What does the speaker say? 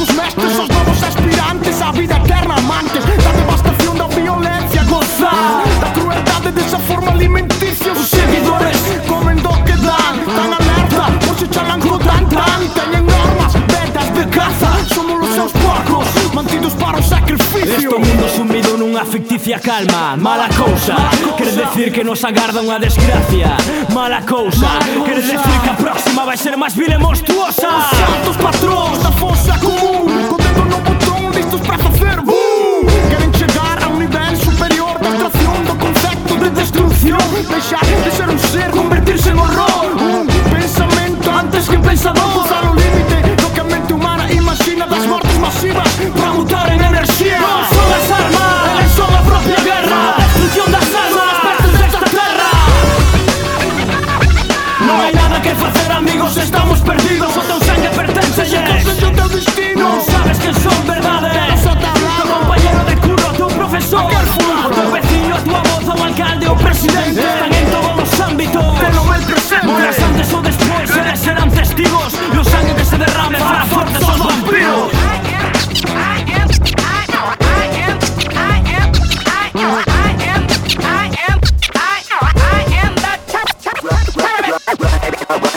Os mestres Os novos aspirantes à vida eterna amantes. Da devastación da violencia gozar. Da crueldade desa forma alimenticia Os seguidores. Comen do que dan Tan alerta, por se chamam gro tan tan. Teñen armas, vendas de caza Somos os seus porcos, mantidos para o sacrificio. Este mundo sumido nunha ficticia calma. Mala cousa, quer decir que nos agarda unha desgracia. Mala cousa, quer decir que a próxima vai ser máis vil e monstruosa. hacer amigos estamos perdidos.